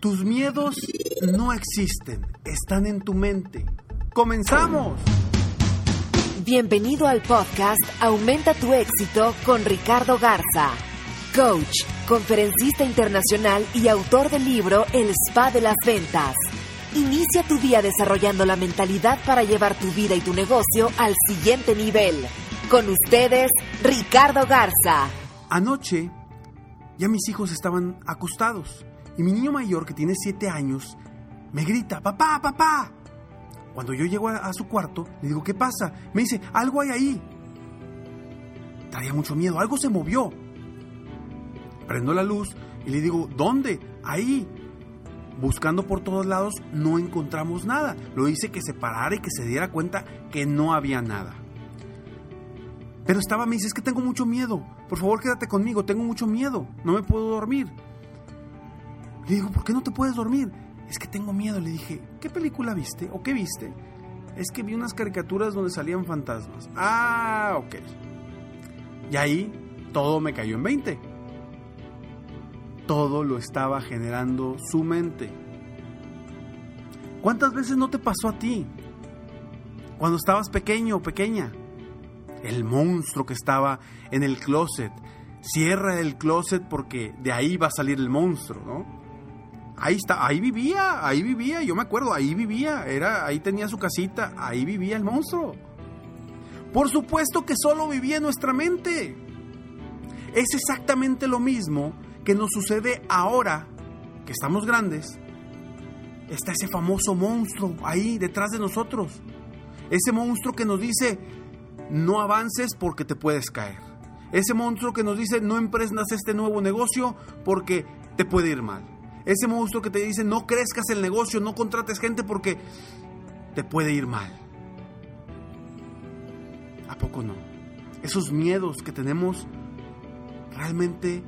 Tus miedos no existen, están en tu mente. ¡Comenzamos! Bienvenido al podcast Aumenta tu éxito con Ricardo Garza, coach, conferencista internacional y autor del libro El Spa de las Ventas. Inicia tu día desarrollando la mentalidad para llevar tu vida y tu negocio al siguiente nivel. Con ustedes, Ricardo Garza. Anoche ya mis hijos estaban acostados mi niño mayor, que tiene 7 años, me grita, papá, papá. Cuando yo llego a, a, su cuarto, le digo, ¿qué pasa? Me dice, algo hay ahí. Traía mucho miedo, algo se movió. Prendo la luz y le digo, ¿dónde? Ahí. Buscando por todos lados, no encontramos nada. Lo hice que se parara y que se diera cuenta que no había nada. Pero estaba, me dice, es que tengo mucho miedo. Por favor, quédate conmigo, tengo mucho miedo. No me puedo dormir. Le digo, ¿por qué no te puedes dormir? Es que tengo miedo. Le dije, ¿qué película viste o qué viste? Es que vi unas caricaturas donde salían fantasmas. Ah, ok. Y ahí todo me cayó en 20. Todo lo estaba generando su mente. ¿Cuántas veces no te pasó a ti? Cuando estabas pequeño o pequeña. El monstruo que estaba en el closet. Cierra el closet porque de ahí va a salir el monstruo, ¿no? Ahí está, ahí vivía, ahí vivía, yo me acuerdo, ahí vivía, era, ahí tenía su casita, ahí vivía el monstruo. Por supuesto que solo vivía en nuestra mente. Es exactamente lo mismo que nos sucede ahora que estamos grandes. Está ese famoso monstruo ahí detrás de nosotros. Ese monstruo que nos dice, no avances porque te puedes caer. Ese monstruo que nos dice, no emprendas este nuevo negocio porque te puede ir mal. Ese monstruo que te dice no crezcas el negocio, no contrates gente porque te puede ir mal. ¿A poco no? Esos miedos que tenemos realmente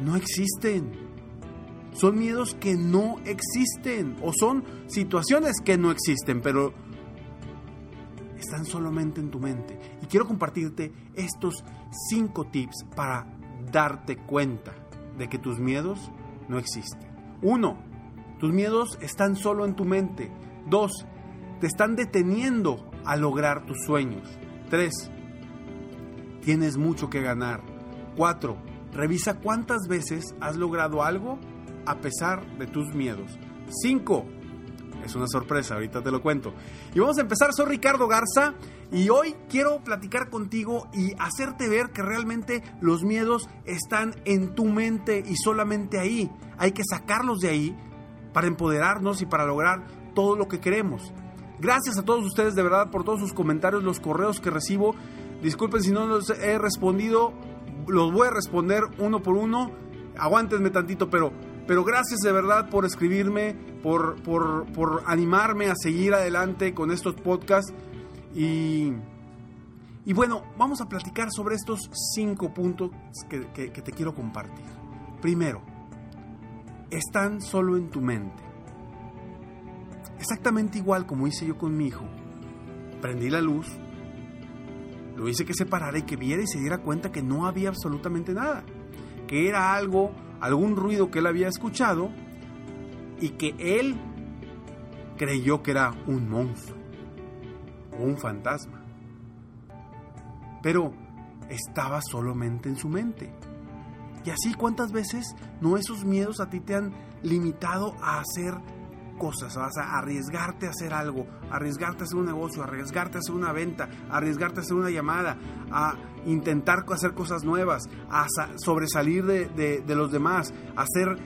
no existen. Son miedos que no existen o son situaciones que no existen, pero están solamente en tu mente. Y quiero compartirte estos cinco tips para darte cuenta de que tus miedos no existen. Uno, tus miedos están solo en tu mente. Dos, te están deteniendo a lograr tus sueños. Tres, tienes mucho que ganar. Cuatro, revisa cuántas veces has logrado algo a pesar de tus miedos. Cinco, es una sorpresa, ahorita te lo cuento. Y vamos a empezar, soy Ricardo Garza y hoy quiero platicar contigo y hacerte ver que realmente los miedos están en tu mente y solamente ahí. Hay que sacarlos de ahí para empoderarnos y para lograr todo lo que queremos. Gracias a todos ustedes de verdad por todos sus comentarios, los correos que recibo. Disculpen si no los he respondido, los voy a responder uno por uno. Aguántenme tantito, pero pero gracias de verdad por escribirme, por, por, por animarme a seguir adelante con estos podcasts. Y, y, bueno, vamos a platicar sobre estos cinco puntos que, que, que te quiero compartir. Primero, están solo en tu mente. Exactamente igual como hice yo con mi hijo. Prendí la luz, lo hice que se parara y que viera y se diera cuenta que no había absolutamente nada. Que era algo algún ruido que él había escuchado y que él creyó que era un monstruo o un fantasma. Pero estaba solamente en su mente. Y así, ¿cuántas veces no esos miedos a ti te han limitado a hacer cosas, vas a arriesgarte a hacer algo, arriesgarte a hacer un negocio, arriesgarte a hacer una venta, arriesgarte a hacer una llamada, a intentar hacer cosas nuevas, a sobresalir de, los demás, a ser,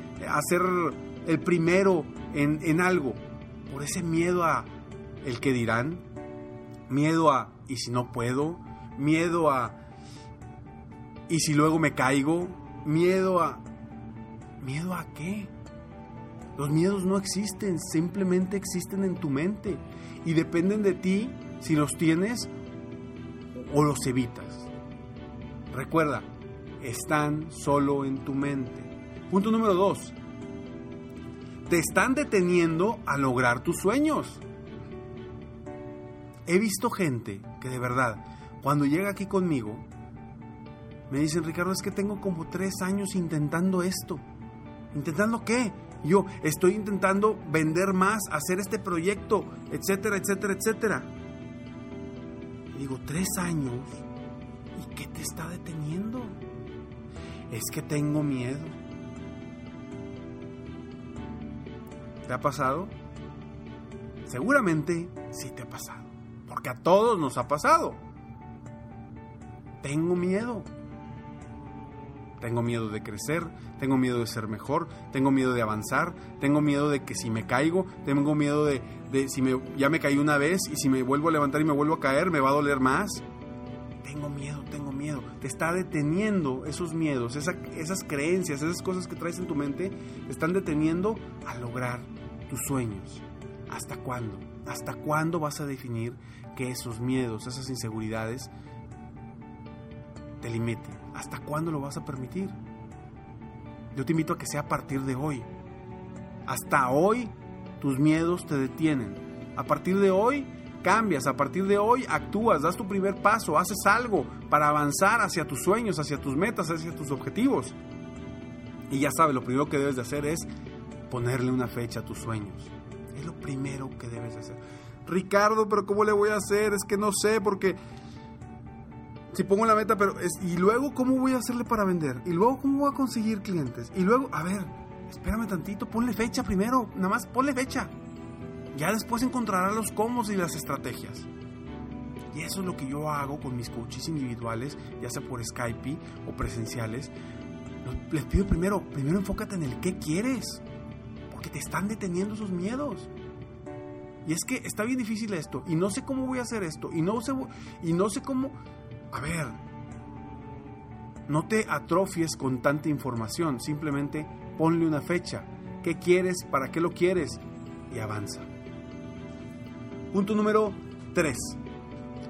el primero en algo, por ese miedo a el que dirán, miedo a y si no puedo, miedo a y si luego me caigo, miedo a miedo a qué? Los miedos no existen, simplemente existen en tu mente y dependen de ti si los tienes o los evitas. Recuerda, están solo en tu mente. Punto número dos. Te están deteniendo a lograr tus sueños. He visto gente que de verdad, cuando llega aquí conmigo, me dicen, Ricardo, es que tengo como tres años intentando esto. ¿Intentando qué? Yo estoy intentando vender más, hacer este proyecto, etcétera, etcétera, etcétera. Digo, tres años. ¿Y qué te está deteniendo? Es que tengo miedo. ¿Te ha pasado? Seguramente sí te ha pasado. Porque a todos nos ha pasado. Tengo miedo. Tengo miedo de crecer, tengo miedo de ser mejor, tengo miedo de avanzar, tengo miedo de que si me caigo, tengo miedo de, si me, ya me caí una vez y si me vuelvo a levantar y me vuelvo a caer, me va a doler más. Tengo miedo, tengo miedo. Te está deteniendo esos miedos, esas creencias, esas cosas que traes en tu mente, te están deteniendo a lograr tus sueños. ¿Hasta cuándo? ¿Hasta cuándo vas a definir que esos miedos, esas inseguridades te limiten? ¿Hasta cuándo lo vas a permitir? Yo te invito a que sea a partir de hoy. Hasta hoy tus miedos te detienen. A partir de hoy cambias, a partir de hoy actúas, das tu primer paso, haces algo para avanzar hacia tus sueños, hacia tus metas, hacia tus objetivos. Y ya sabes, lo primero que debes de hacer es ponerle una fecha a tus sueños. Es lo primero que debes de hacer. Ricardo, pero ¿cómo le voy a hacer? Es que no sé, porque si pongo la meta, pero es, y luego cómo voy a hacerle para vender, y luego cómo voy a conseguir clientes, y luego, a ver, espérame tantito, ponle fecha primero, nada más ponle fecha. Ya después encontrarás los cómo y las estrategias. Y eso es lo que yo hago con mis coaches individuales, ya sea por Skype o presenciales. Les pido primero, primero enfócate en el qué quieres, porque te están deteniendo esos miedos. Y es que está bien difícil esto, y no sé cómo voy a hacer esto, y no sé, y no sé cómo a ver, no te atrofies con tanta información, simplemente ponle una fecha. ¿Qué quieres? ¿Para qué lo quieres? Y avanza. Punto número 3.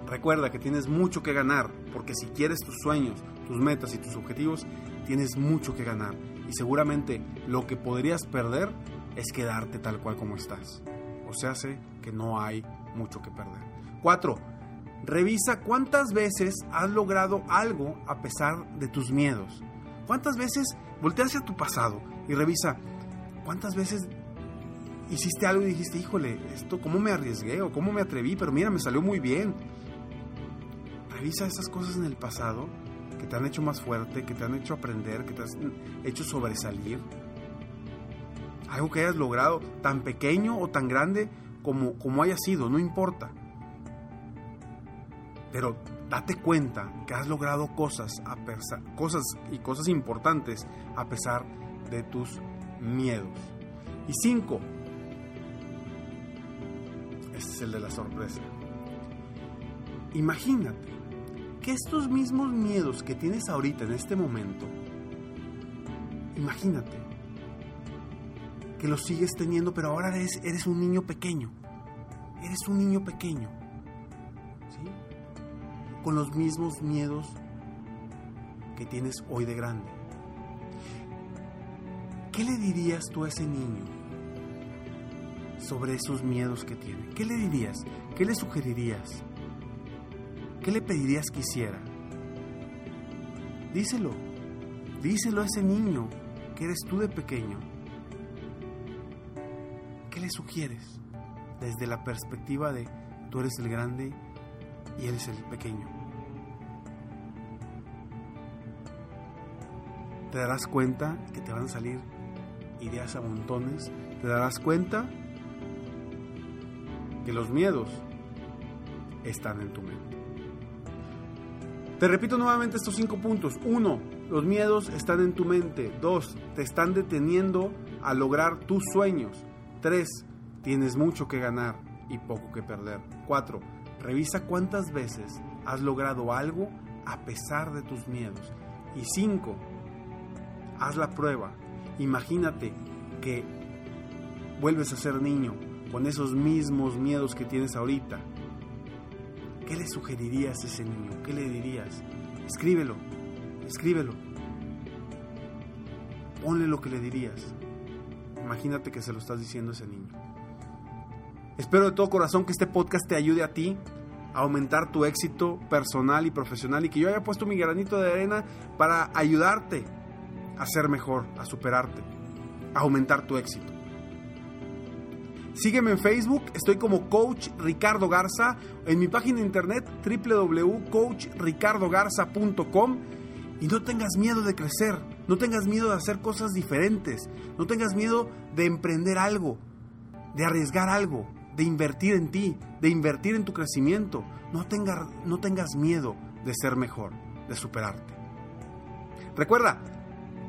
Recuerda que tienes mucho que ganar, porque si quieres tus sueños, tus metas y tus objetivos, tienes mucho que ganar. Y seguramente lo que podrías perder es quedarte tal cual como estás. O sea, sé que no hay mucho que perder. 4 Revisa cuántas veces has logrado algo a pesar de tus miedos. ¿Cuántas veces voltea hacia tu pasado y revisa cuántas veces hiciste algo y dijiste, híjole, esto, ¿cómo me arriesgué o cómo me atreví? Pero mira, me salió muy bien. Revisa esas cosas en el pasado que te han hecho más fuerte, que te han hecho aprender, que te han hecho sobresalir. Algo que hayas logrado, tan pequeño o tan grande como, como haya sido, no importa. Pero date cuenta que has logrado cosas, a cosas y cosas importantes a pesar de tus miedos. Y cinco, este es el de la sorpresa. Imagínate que estos mismos miedos que tienes ahorita en este momento, imagínate que los sigues teniendo, pero ahora eres, eres un niño pequeño. Eres un niño pequeño con los mismos miedos que tienes hoy de grande. ¿Qué le dirías tú a ese niño sobre esos miedos que tiene? ¿Qué le dirías? ¿Qué le sugerirías? ¿Qué le pedirías que hiciera? Díselo, díselo a ese niño que eres tú de pequeño. ¿Qué le sugieres desde la perspectiva de tú eres el grande y él es el pequeño. te darás cuenta que te van a salir ideas a montones, te darás cuenta que los miedos están en tu mente. Te repito nuevamente estos cinco puntos. Uno, los miedos están en tu mente. Dos, te están deteniendo a lograr tus sueños. Tres, tienes mucho que ganar y poco que perder. Cuatro, revisa cuántas veces has logrado algo a pesar de tus miedos. Y cinco, haz la prueba. Imagínate que vuelves a ser niño con esos mismos miedos que tienes ahorita. ¿Qué le sugerirías a ese niño? ¿Qué le dirías? Escríbelo, escríbelo. Ponle lo que le dirías. Imagínate que se lo estás diciendo a ese niño. Espero de todo corazón que este podcast te ayude a ti a aumentar tu éxito personal y profesional y que yo haya puesto mi granito de arena para ayudarte a ser mejor, a superarte, a aumentar tu éxito. Sígueme en Facebook, estoy como Coach Ricardo Garza, en mi página de internet www.coachricardogarza.com y no tengas miedo de crecer, no tengas miedo de hacer cosas diferentes, no tengas miedo de emprender algo, de arriesgar algo, de invertir en ti, de invertir en tu crecimiento. No, no tengas miedo de ser mejor, de superarte. Recuerda,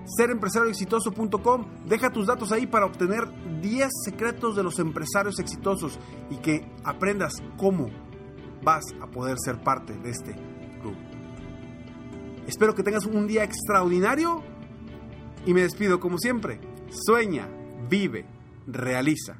serempresarioexitoso.com, deja tus datos ahí para obtener 10 secretos de los empresarios exitosos y que aprendas cómo vas a poder ser parte de este club. Espero que tengas un día extraordinario y me despido como siempre. Sueña, vive, realiza.